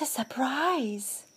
It's a surprise!